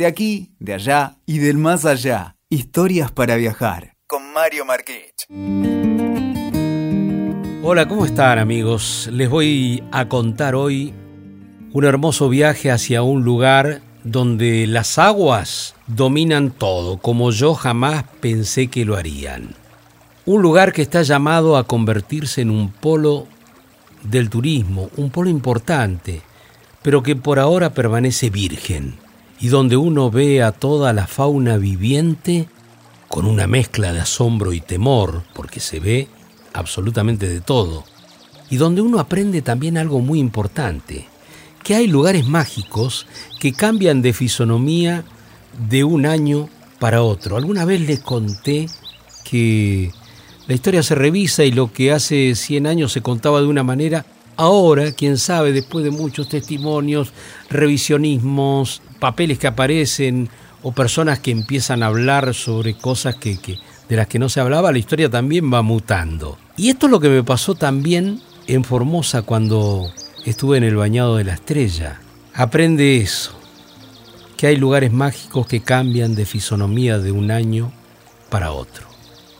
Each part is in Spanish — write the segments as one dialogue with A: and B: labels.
A: de aquí, de allá y del más allá. Historias para viajar con Mario Marquich.
B: Hola, ¿cómo están amigos? Les voy a contar hoy un hermoso viaje hacia un lugar donde las aguas dominan todo, como yo jamás pensé que lo harían. Un lugar que está llamado a convertirse en un polo del turismo, un polo importante, pero que por ahora permanece virgen, y donde uno ve a toda la fauna viviente con una mezcla de asombro y temor, porque se ve absolutamente de todo, y donde uno aprende también algo muy importante, que hay lugares mágicos que cambian de fisonomía de un año para otro. Alguna vez les conté que la historia se revisa y lo que hace 100 años se contaba de una manera, ahora, quién sabe, después de muchos testimonios, revisionismos, papeles que aparecen o personas que empiezan a hablar sobre cosas que, de las que no se hablaba, la historia también va mutando. Y esto es lo que me pasó también en Formosa cuando estuve en el bañado de la estrella. Aprende eso, que hay lugares mágicos que cambian de fisonomía de un año para otro.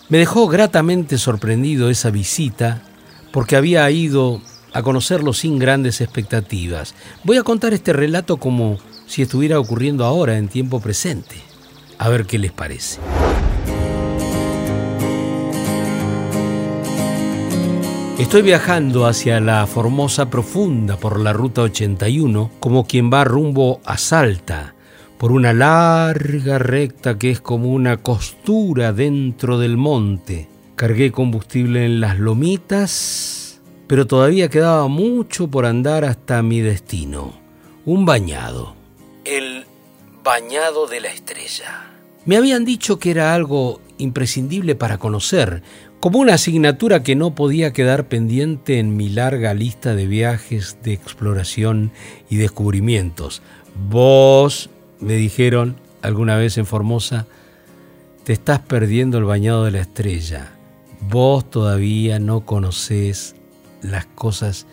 B: Me dejó gratamente sorprendido esa visita porque había ido a conocerlo sin grandes expectativas. Voy a contar este relato como si estuviera ocurriendo ahora en tiempo presente. A ver qué les parece. Estoy viajando hacia la Formosa Profunda por la Ruta 81 como quien va rumbo a Salta, por una larga recta que es como una costura dentro del monte. Cargué combustible en las lomitas, pero todavía quedaba mucho por andar hasta mi destino, un bañado. Bañado de la estrella. Me habían dicho que era algo imprescindible para conocer, como una asignatura que no podía quedar pendiente en mi larga lista de viajes de exploración y descubrimientos. Vos me dijeron alguna vez en Formosa, te estás perdiendo el bañado de la estrella. Vos todavía no conocés las cosas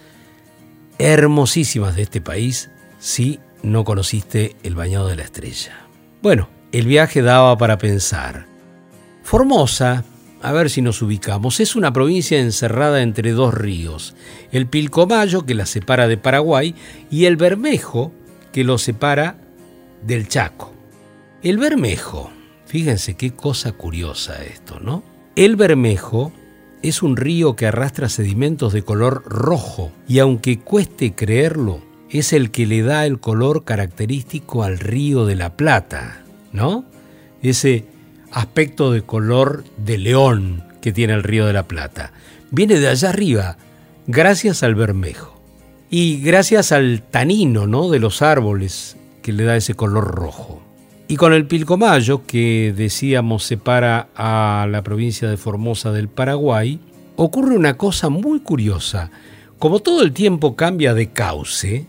B: hermosísimas de este país si no conociste el bañado de la estrella. Bueno, el viaje daba para pensar. Formosa, a ver si nos ubicamos, es una provincia encerrada entre dos ríos, el Pilcomayo que la separa de Paraguay y el Bermejo que lo separa del Chaco. El Bermejo, fíjense qué cosa curiosa esto, ¿no? El Bermejo es un río que arrastra sedimentos de color rojo y aunque cueste creerlo, es el que le da el color característico al río de la Plata, ¿no? Ese aspecto de color de león que tiene el río de la Plata. Viene de allá arriba, gracias al bermejo. Y gracias al tanino, ¿no? De los árboles que le da ese color rojo. Y con el Pilcomayo, que decíamos separa a la provincia de Formosa del Paraguay, ocurre una cosa muy curiosa. Como todo el tiempo cambia de cauce,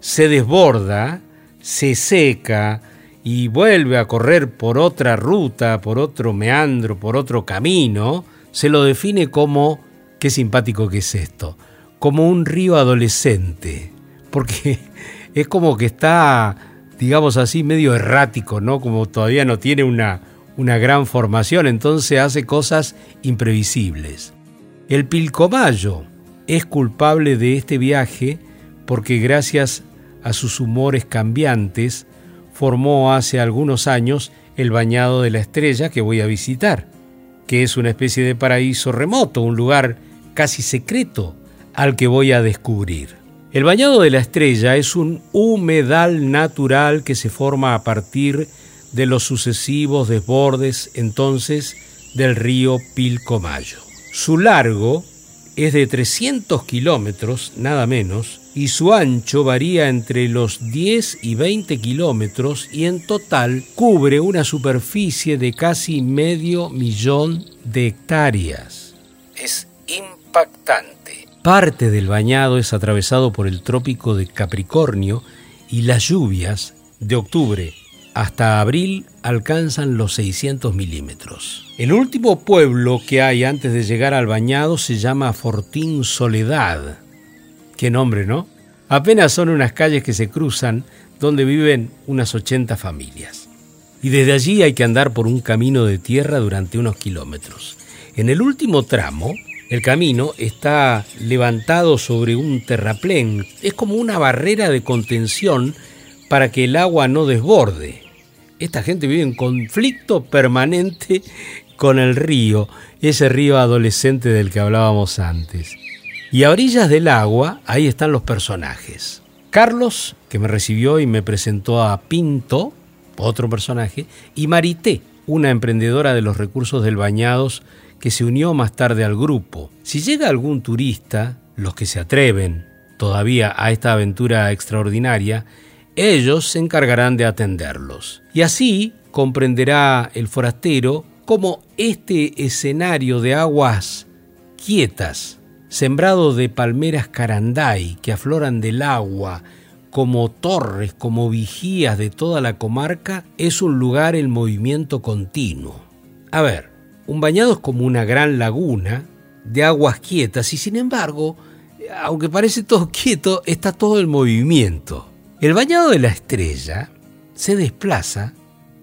B: se desborda, se seca y vuelve a correr por otra ruta, por otro meandro, por otro camino, se lo define como, qué simpático que es esto, como un río adolescente, porque es como que está, digamos así, medio errático, ¿no? Como todavía no tiene una, una gran formación, entonces hace cosas imprevisibles. El Pilcomayo es culpable de este viaje porque gracias a sus humores cambiantes formó hace algunos años el Bañado de la Estrella que voy a visitar, que es una especie de paraíso remoto, un lugar casi secreto al que voy a descubrir. El Bañado de la Estrella es un humedal natural que se forma a partir de los sucesivos desbordes entonces del río Pilcomayo. Su largo es de 300 kilómetros, nada menos, y su ancho varía entre los 10 y 20 kilómetros y en total cubre una superficie de casi medio millón de hectáreas. Es impactante. Parte del bañado es atravesado por el trópico de Capricornio y las lluvias de octubre hasta abril alcanzan los 600 milímetros. El último pueblo que hay antes de llegar al bañado se llama Fortín Soledad. Qué nombre, ¿no? Apenas son unas calles que se cruzan donde viven unas 80 familias. Y desde allí hay que andar por un camino de tierra durante unos kilómetros. En el último tramo, el camino está levantado sobre un terraplén. Es como una barrera de contención para que el agua no desborde. Esta gente vive en conflicto permanente con el río, ese río adolescente del que hablábamos antes. Y a orillas del agua, ahí están los personajes. Carlos, que me recibió y me presentó a Pinto, otro personaje, y Marité, una emprendedora de los recursos del Bañados que se unió más tarde al grupo. Si llega algún turista, los que se atreven todavía a esta aventura extraordinaria, ellos se encargarán de atenderlos. Y así comprenderá el forastero cómo este escenario de aguas quietas sembrado de palmeras caranday que afloran del agua como torres, como vigías de toda la comarca, es un lugar en movimiento continuo. A ver, un bañado es como una gran laguna de aguas quietas y sin embargo, aunque parece todo quieto, está todo el movimiento. El bañado de la estrella se desplaza,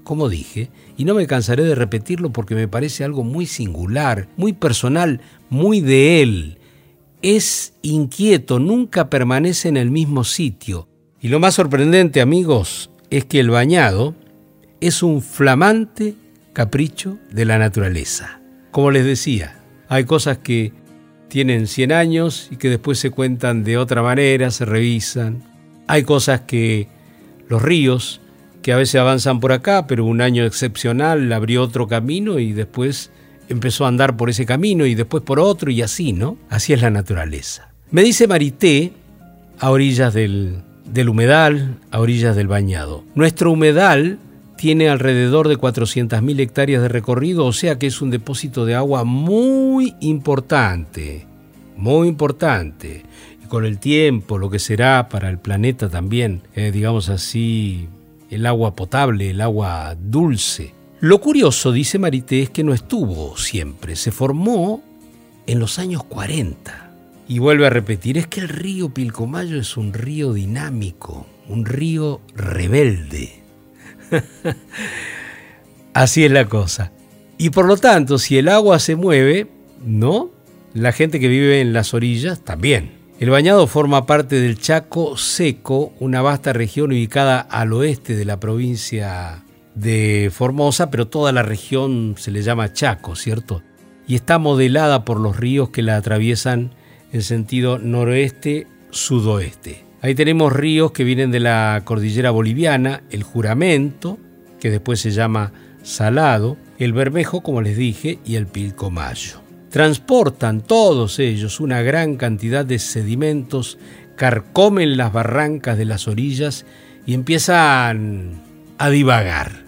B: como dije, y no me cansaré de repetirlo porque me parece algo muy singular, muy personal, muy de él, es inquieto, nunca permanece en el mismo sitio. Y lo más sorprendente, amigos, es que el bañado es un flamante capricho de la naturaleza. Como les decía, hay cosas que tienen 100 años y que después se cuentan de otra manera, se revisan. Hay cosas que los ríos, que a veces avanzan por acá, pero un año excepcional abrió otro camino y después empezó a andar por ese camino y después por otro y así, ¿no? Así es la naturaleza. Me dice Marité, a orillas del, del humedal, a orillas del bañado. Nuestro humedal tiene alrededor de 400.000 hectáreas de recorrido, o sea que es un depósito de agua muy importante, muy importante. Y con el tiempo, lo que será para el planeta también, eh, digamos así, el agua potable, el agua dulce, lo curioso, dice Marité, es que no estuvo siempre, se formó en los años 40. Y vuelve a repetir, es que el río Pilcomayo es un río dinámico, un río rebelde. Así es la cosa. Y por lo tanto, si el agua se mueve, ¿no? La gente que vive en las orillas también. El bañado forma parte del Chaco Seco, una vasta región ubicada al oeste de la provincia de Formosa, pero toda la región se le llama Chaco, ¿cierto? Y está modelada por los ríos que la atraviesan en sentido noroeste-sudoeste. Ahí tenemos ríos que vienen de la cordillera boliviana, el Juramento, que después se llama Salado, el Bermejo, como les dije, y el Pilcomayo. Transportan todos ellos una gran cantidad de sedimentos, carcomen las barrancas de las orillas y empiezan a divagar.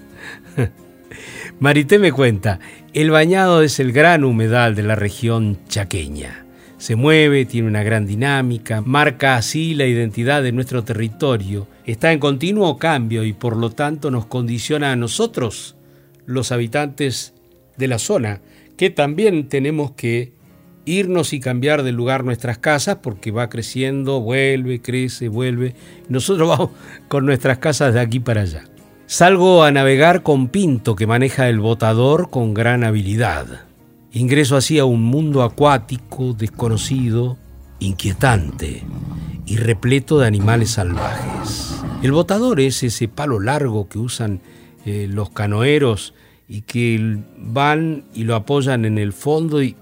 B: Marité me cuenta, el bañado es el gran humedal de la región chaqueña. Se mueve, tiene una gran dinámica, marca así la identidad de nuestro territorio, está en continuo cambio y por lo tanto nos condiciona a nosotros, los habitantes de la zona, que también tenemos que irnos y cambiar de lugar nuestras casas porque va creciendo, vuelve, crece, vuelve. Nosotros vamos con nuestras casas de aquí para allá. Salgo a navegar con Pinto, que maneja el botador con gran habilidad. Ingreso así a un mundo acuático, desconocido, inquietante y repleto de animales salvajes. El botador es ese palo largo que usan eh, los canoeros y que van y lo apoyan en el fondo y,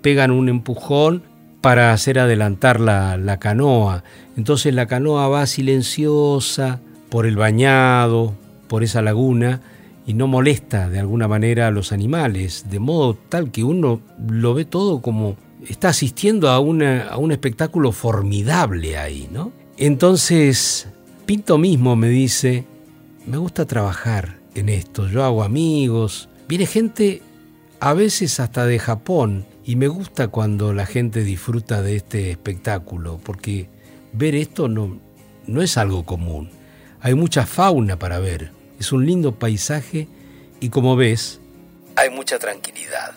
B: pegan un empujón para hacer adelantar la, la canoa. Entonces la canoa va silenciosa por el bañado, por esa laguna y no molesta de alguna manera a los animales, de modo tal que uno lo ve todo como está asistiendo a, a un espectáculo formidable ahí, ¿no? Entonces, Pinto mismo me dice, me gusta trabajar en esto, yo hago amigos, viene gente a veces hasta de Japón y me gusta cuando la gente disfruta de este espectáculo, porque ver esto no, no es algo común, hay mucha fauna para ver es un lindo paisaje y como ves, hay mucha tranquilidad.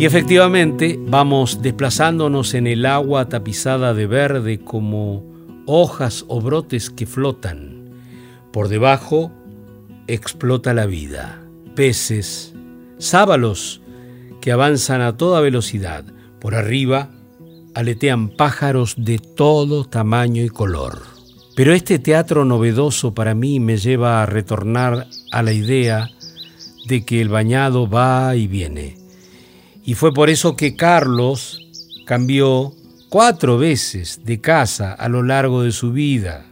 B: Y efectivamente vamos desplazándonos en el agua tapizada de verde como hojas o brotes que flotan. Por debajo explota la vida. Peces, sábalos que avanzan a toda velocidad. Por arriba aletean pájaros de todo tamaño y color. Pero este teatro novedoso para mí me lleva a retornar a la idea de que el bañado va y viene. Y fue por eso que Carlos cambió cuatro veces de casa a lo largo de su vida.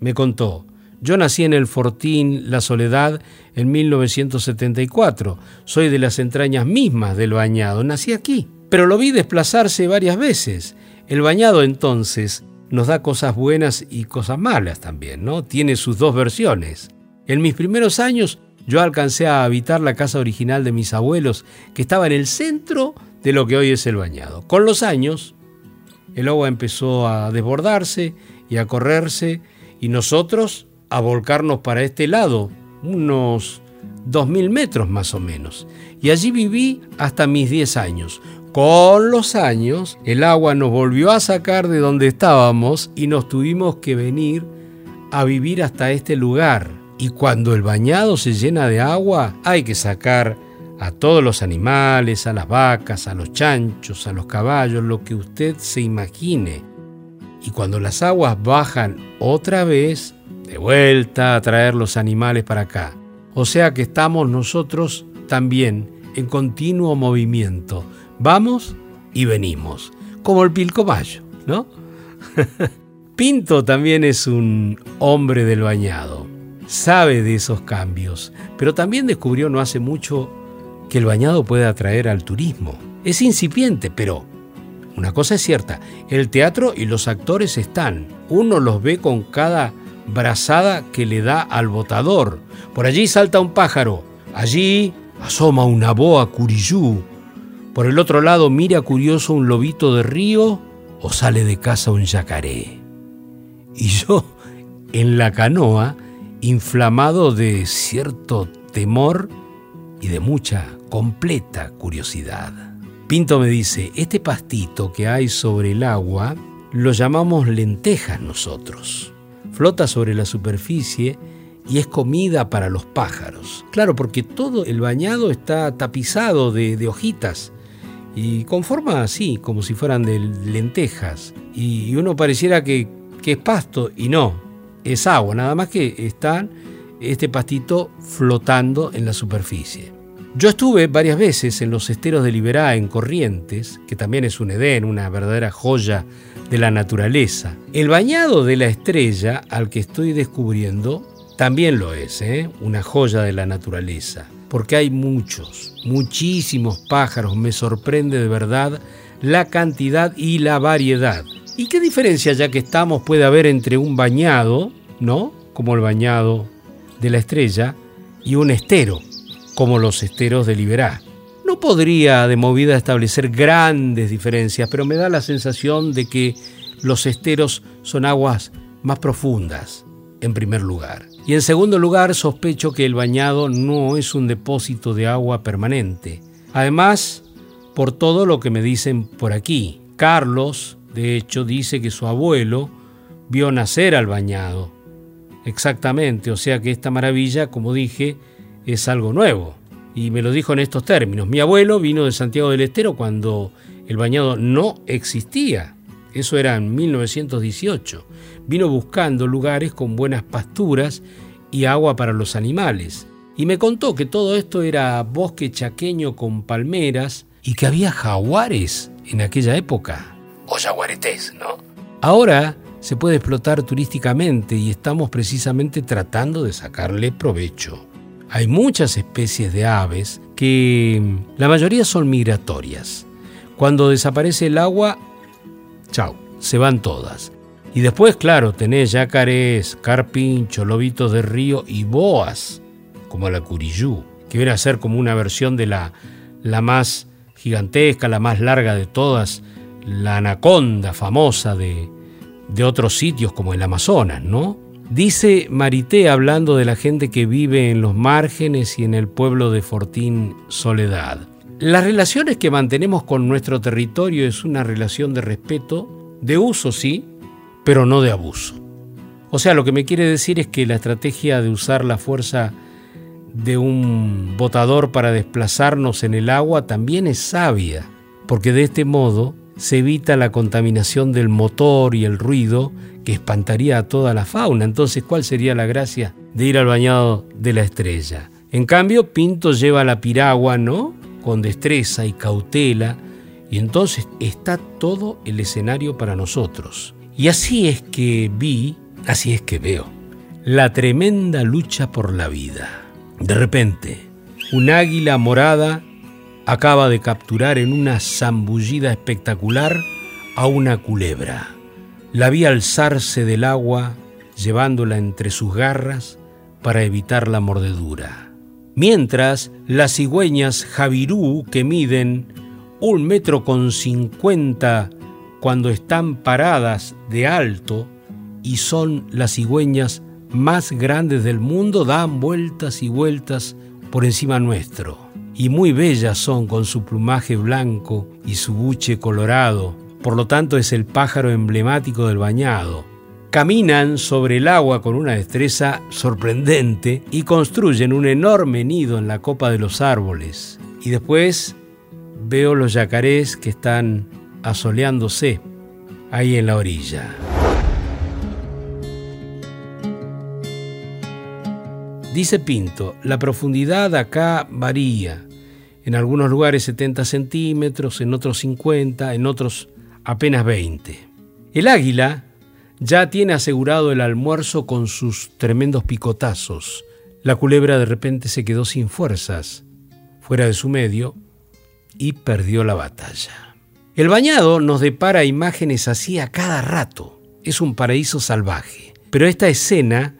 B: Me contó, yo nací en el Fortín La Soledad en 1974. Soy de las entrañas mismas del bañado. Nací aquí. Pero lo vi desplazarse varias veces. El bañado entonces nos da cosas buenas y cosas malas también, ¿no? Tiene sus dos versiones. En mis primeros años yo alcancé a habitar la casa original de mis abuelos, que estaba en el centro de lo que hoy es el bañado. Con los años, el agua empezó a desbordarse y a correrse, y nosotros a volcarnos para este lado, unos 2.000 metros más o menos. Y allí viví hasta mis 10 años. Con los años, el agua nos volvió a sacar de donde estábamos y nos tuvimos que venir a vivir hasta este lugar. Y cuando el bañado se llena de agua, hay que sacar a todos los animales, a las vacas, a los chanchos, a los caballos, lo que usted se imagine. Y cuando las aguas bajan otra vez, de vuelta a traer los animales para acá. O sea que estamos nosotros también en continuo movimiento. Vamos y venimos, como el pilcomayo, ¿no? Pinto también es un hombre del bañado, sabe de esos cambios, pero también descubrió no hace mucho que el bañado puede atraer al turismo. Es incipiente, pero una cosa es cierta, el teatro y los actores están. Uno los ve con cada brazada que le da al botador. Por allí salta un pájaro, allí asoma una boa curiyú. Por el otro lado mira curioso un lobito de río o sale de casa un yacaré. Y yo, en la canoa, inflamado de cierto temor y de mucha, completa curiosidad. Pinto me dice, este pastito que hay sobre el agua lo llamamos lentejas nosotros flota sobre la superficie y es comida para los pájaros. Claro, porque todo el bañado está tapizado de, hojitas y con forma así, como si fueran de lentejas. Y uno pareciera que, es pasto y no, es agua, nada más que está este pastito flotando en la superficie. Yo estuve varias veces en los esteros de Liberá en Corrientes, que también es un Edén, una verdadera joya de la naturaleza. El bañado de la estrella al que estoy descubriendo también lo es, ¿eh? una joya de la naturaleza, porque hay muchos, muchísimos pájaros, me sorprende de verdad la cantidad y la variedad. ¿Y qué diferencia ya que estamos puede haber entre un bañado, ¿no? Como el bañado de la estrella, y un estero, como los esteros de Liberá? No podría de movida establecer grandes diferencias, pero me da la sensación de que los esteros son aguas más profundas, en primer lugar. Y en segundo lugar, sospecho que el bañado no es un depósito de agua permanente. Además, por todo lo que me dicen por aquí, Carlos, de hecho, dice que su abuelo vio nacer al bañado. Exactamente, o sea que esta maravilla, como dije, es algo nuevo y me lo dijo en estos términos. Mi abuelo vino de Santiago del Estero cuando el bañado no existía. Eso era en 1918. Vino buscando lugares con buenas pasturas y agua para los animales. Y me contó que todo esto era bosque chaqueño con palmeras y que había jaguares en aquella época. O jaguaretés, ¿no? Ahora se puede explotar turísticamente y estamos precisamente tratando de sacarle provecho. Hay muchas especies de aves que la mayoría son migratorias. Cuando desaparece el agua, chao, se van todas. Y después, claro, tenés yacarés, carpincho, lobitos de río y boas, como la curiyú, que viene a ser como una versión de la, la más gigantesca, la más larga de todas, la anaconda famosa de, de otros sitios como el Amazonas, ¿no? Dice Marité hablando de la gente que vive en los márgenes y en el pueblo de Fortín Soledad. Las relaciones que mantenemos con nuestro territorio es una relación de respeto, de uso sí, pero no de abuso. O sea, lo que me quiere decir es que la estrategia de usar la fuerza de un botador para desplazarnos en el agua también es sabia, porque de este modo se evita la contaminación del motor y el ruido que espantaría a toda la fauna. Entonces, ¿cuál sería la gracia de ir al bañado de la estrella? En cambio, Pinto lleva la piragua, ¿no? Con destreza y cautela, y entonces está todo el escenario para nosotros. Y así es que vi, así es que veo, la tremenda lucha por la vida. De repente, un águila morada acaba de capturar en una zambullida espectacular a una culebra. La vi alzarse del agua, llevándola entre sus garras para evitar la mordedura. Mientras, las cigüeñas Javirú, que miden un metro con cincuenta cuando están paradas de alto y son las cigüeñas más grandes del mundo dan vueltas y vueltas por encima nuestro. Y muy bellas son con su plumaje blanco y su buche colorado. Por lo tanto es el pájaro emblemático del bañado. Caminan sobre el agua con una destreza sorprendente y construyen un enorme nido en la copa de los árboles. Y después veo los yacarés que están asoleándose ahí en la orilla. Dice Pinto, la profundidad acá varía. En algunos lugares 70 centímetros, en otros 50, en otros apenas 20. El águila ya tiene asegurado el almuerzo con sus tremendos picotazos. La culebra de repente se quedó sin fuerzas, fuera de su medio, y perdió la batalla. El bañado nos depara imágenes así a cada rato. Es un paraíso salvaje. Pero esta escena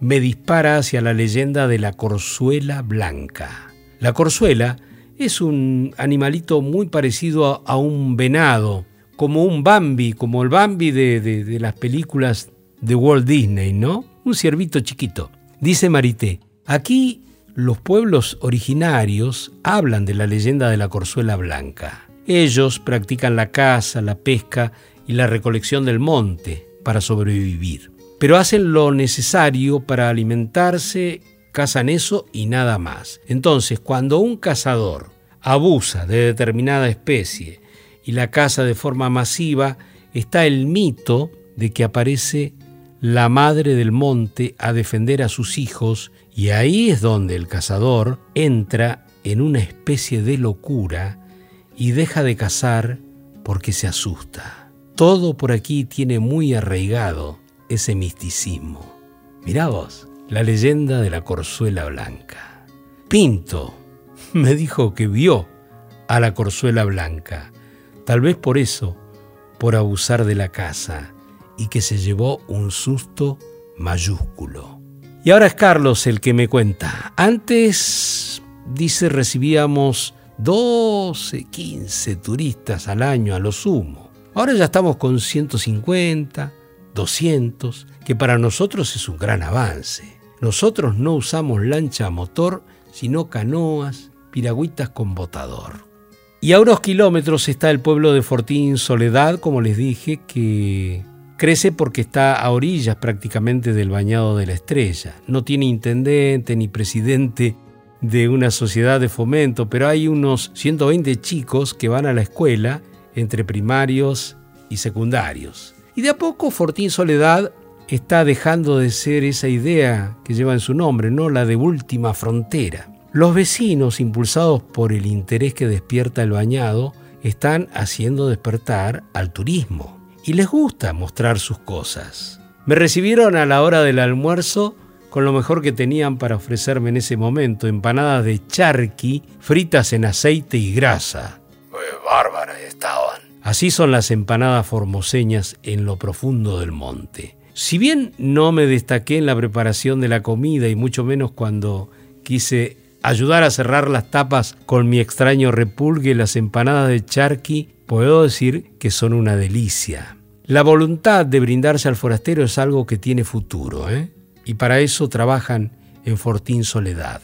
B: me dispara hacia la leyenda de la corzuela blanca. La corzuela es un animalito muy parecido a, un venado, como un Bambi, como el Bambi de, las películas de Walt Disney, ¿no? Un ciervito chiquito. Dice Marité, aquí los pueblos originarios hablan de la leyenda de la corzuela blanca. Ellos practican la caza, la pesca y la recolección del monte para sobrevivir pero hacen lo necesario para alimentarse, cazan eso y nada más. Entonces, cuando un cazador abusa de determinada especie y la caza de forma masiva, está el mito de que aparece la madre del monte a defender a sus hijos y ahí es donde el cazador entra en una especie de locura y deja de cazar porque se asusta. Todo por aquí tiene muy arraigado ese misticismo. Mirá vos, la leyenda de la corzuela blanca. Pinto me dijo que vio a la corzuela blanca, tal vez por eso, por abusar de la casa, y que se llevó un susto mayúsculo. Y ahora es Carlos el que me cuenta. Antes, dice, recibíamos 12, 15 turistas al año a lo sumo. Ahora ya estamos con 150, 200, que para nosotros es un gran avance. Nosotros no usamos lancha a motor, sino canoas, piragüitas con botador. Y a unos kilómetros está el pueblo de Fortín Soledad, como les dije, que crece porque está a orillas prácticamente del bañado de la estrella. No tiene intendente ni presidente de una sociedad de fomento, pero hay unos 120 chicos que van a la escuela entre primarios y secundarios. Y de a poco Fortín Soledad está dejando de ser esa idea que lleva en su nombre, no la de última frontera. Los vecinos, impulsados por el interés que despierta el bañado, están haciendo despertar al turismo y les gusta mostrar sus cosas. Me recibieron a la hora del almuerzo con lo mejor que tenían para ofrecerme en ese momento, empanadas de charqui fritas en aceite y grasa. bárbaras estaban. Así son las empanadas formoseñas en lo profundo del monte. Si bien no me destaqué en la preparación de la comida y mucho menos cuando quise ayudar a cerrar las tapas con mi extraño repulgue, las empanadas de charqui, puedo decir que son una delicia. La voluntad de brindarse al forastero es algo que tiene futuro, ¿eh? Y para eso trabajan en Fortín Soledad.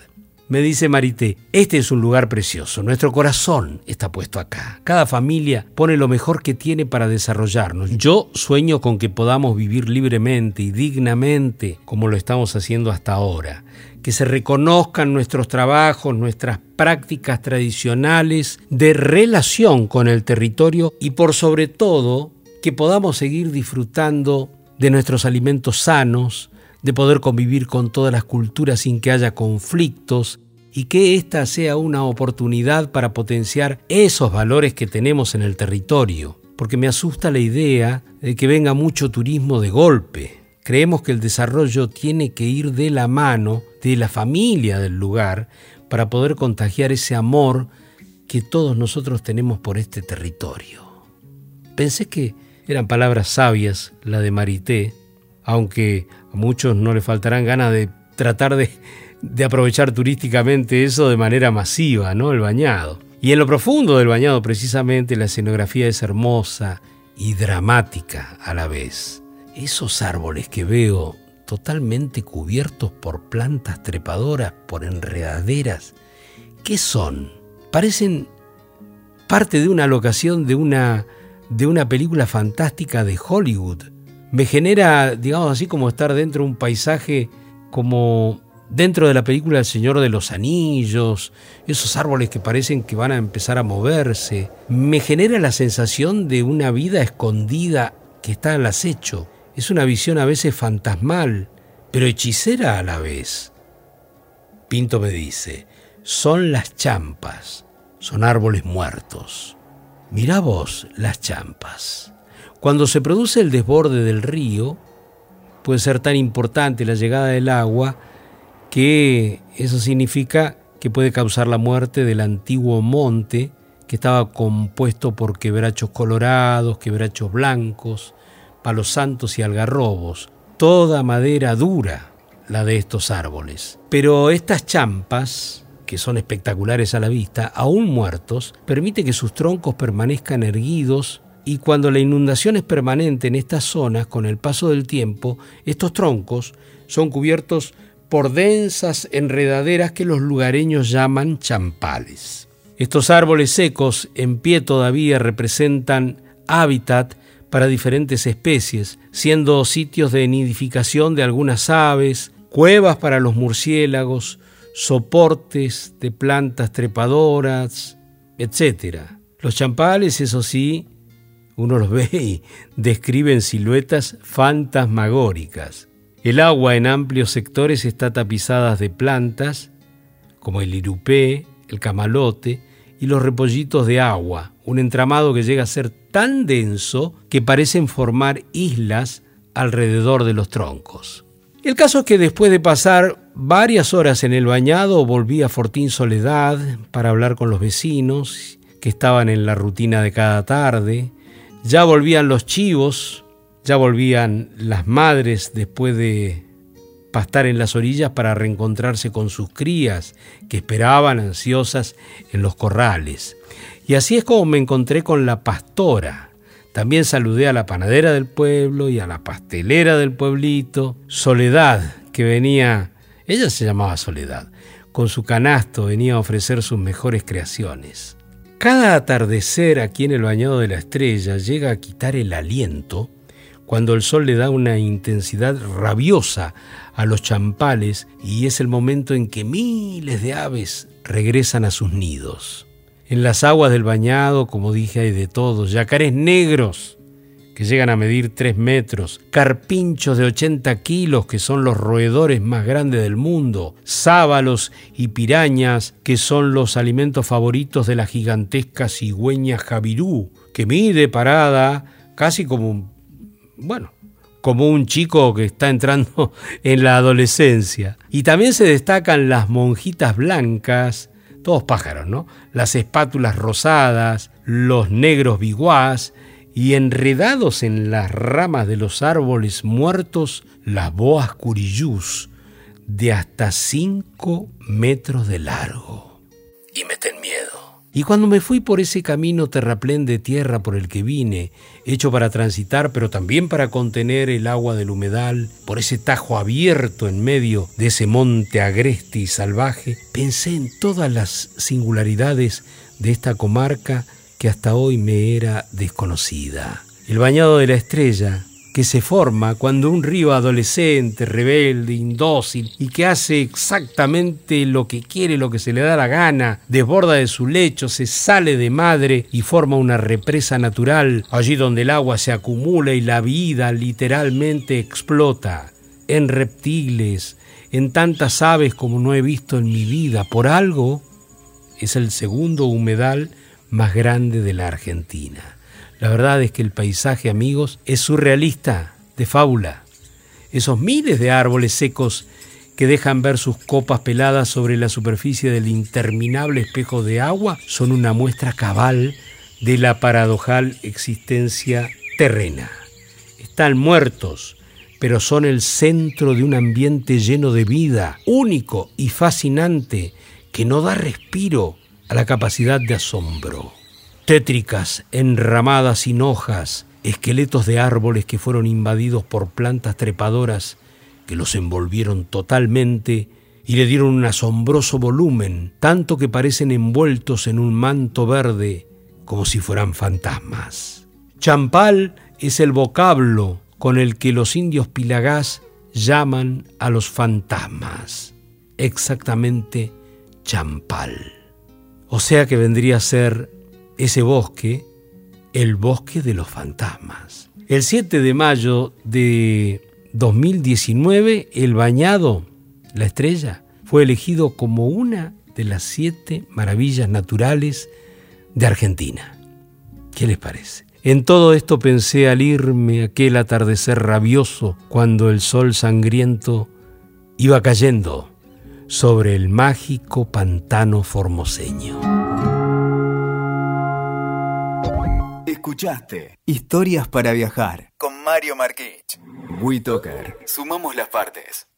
B: Me dice Marité, este es un lugar precioso, nuestro corazón está puesto acá. Cada familia pone lo mejor que tiene para desarrollarnos. Yo sueño con que podamos vivir libremente y dignamente como lo estamos haciendo hasta ahora. Que se reconozcan nuestros trabajos, nuestras prácticas tradicionales de relación con el territorio y por sobre todo que podamos seguir disfrutando de nuestros alimentos sanos, de poder convivir con todas las culturas sin que haya conflictos y que esta sea una oportunidad para potenciar esos valores que tenemos en el territorio, porque me asusta la idea de que venga mucho turismo de golpe. Creemos que el desarrollo tiene que ir de la mano de la familia del lugar para poder contagiar ese amor que todos nosotros tenemos por este territorio. Pensé que eran palabras sabias la de Marité, aunque a muchos no le faltarán ganas de tratar de, aprovechar turísticamente eso de manera masiva, ¿no? El bañado. Y en lo profundo del bañado, precisamente, la escenografía es hermosa y dramática a la vez. Esos árboles que veo totalmente cubiertos por plantas trepadoras, por enredaderas, ¿qué son? Parecen parte de una locación de una, de una película fantástica de Hollywood me genera, digamos así, como estar dentro de un paisaje como dentro de la película El Señor de los Anillos, esos árboles que parecen que van a empezar a moverse. Me genera la sensación de una vida escondida que está al acecho. Es una visión a veces fantasmal, pero hechicera a la vez. Pinto me dice, son las champas, son árboles muertos. Mirá vos las champas. Cuando se produce el desborde del río, puede ser tan importante la llegada del agua que eso significa que puede causar la muerte del antiguo monte que estaba compuesto por quebrachos colorados, quebrachos blancos, palos santos y algarrobos, toda madera dura la de estos árboles. Pero estas champas, que son espectaculares a la vista, aún muertos, permite que sus troncos permanezcan erguidos y cuando la inundación es permanente en estas zonas, con el paso del tiempo, estos troncos son cubiertos por densas enredaderas que los lugareños llaman champales. Estos árboles secos en pie todavía representan hábitat para diferentes especies, siendo sitios de nidificación de algunas aves, cuevas para los murciélagos, soportes de plantas trepadoras, etc. Los champales, eso sí, uno los ve y describen siluetas fantasmagóricas. El agua en amplios sectores está tapizada de plantas como el irupé, el camalote y los repollitos de agua, un entramado que llega a ser tan denso que parecen formar islas alrededor de los troncos. El caso es que después de pasar varias horas en el bañado volví a Fortín Soledad para hablar con los vecinos que estaban en la rutina de cada tarde, ya volvían los chivos, ya volvían las madres después de pastar en las orillas para reencontrarse con sus crías que esperaban ansiosas en los corrales. Y así es como me encontré con la pastora. También saludé a la panadera del pueblo y a la pastelera del pueblito, Soledad, que venía, ella se llamaba Soledad, con su canasto venía a ofrecer sus mejores creaciones. Cada atardecer aquí en el bañado de la estrella llega a quitar el aliento cuando el sol le da una intensidad rabiosa a los champales y es el momento en que miles de aves regresan a sus nidos. En las aguas del bañado, como dije, hay de todos, yacarés negros que llegan a medir 3 metros, carpinchos de 80 kilos, que son los roedores más grandes del mundo, sábalos y pirañas, que son los alimentos favoritos de la gigantesca cigüeña Javirú, que mide parada casi como un, bueno, como un chico que está entrando en la adolescencia. Y también se destacan las monjitas blancas, todos pájaros, ¿no? Las espátulas rosadas, los negros biguás y enredados en las ramas de los árboles muertos las boas curiyús de hasta cinco metros de largo. Y meten miedo. Y cuando me fui por ese camino terraplén de tierra por el que vine, hecho para transitar, pero también para contener el agua del humedal, por ese tajo abierto en medio de ese monte agreste y salvaje, pensé en todas las singularidades de esta comarca que hasta hoy me era desconocida. El bañado de la estrella, que se forma cuando un río adolescente, rebelde, indócil y que hace exactamente lo que quiere, lo que se le da la gana, desborda de su lecho, se sale de madre y forma una represa natural, allí donde el agua se acumula y la vida literalmente explota, en reptiles, en tantas aves como no he visto en mi vida, por algo es el segundo humedal más grande de la Argentina. La verdad es que el paisaje, amigos, es surrealista, de fábula. Esos miles de árboles secos que dejan ver sus copas peladas sobre la superficie del interminable espejo de agua son una muestra cabal de la paradojal existencia terrena. Están muertos, pero son el centro de un ambiente lleno de vida, único y fascinante, que no da respiro a la capacidad de asombro tétricas, enramadas sin hojas, esqueletos de árboles que fueron invadidos por plantas trepadoras que los envolvieron totalmente y le dieron un asombroso volumen, tanto que parecen envueltos en un manto verde como si fueran fantasmas. Champal es el vocablo con el que los indios pilagás llaman a los fantasmas. Exactamente champal. O sea que vendría a ser ese bosque, el bosque de los fantasmas. El 7 de mayo de 2019, el bañado, la estrella, fue elegido como una de las siete maravillas naturales de Argentina. ¿Qué les parece? En todo esto pensé al irme aquel atardecer rabioso cuando el sol sangriento iba cayendo sobre el mágico pantano formoseño.
A: Escuchaste Historias para viajar con Mario Marquich. WeToker. Sumamos las partes.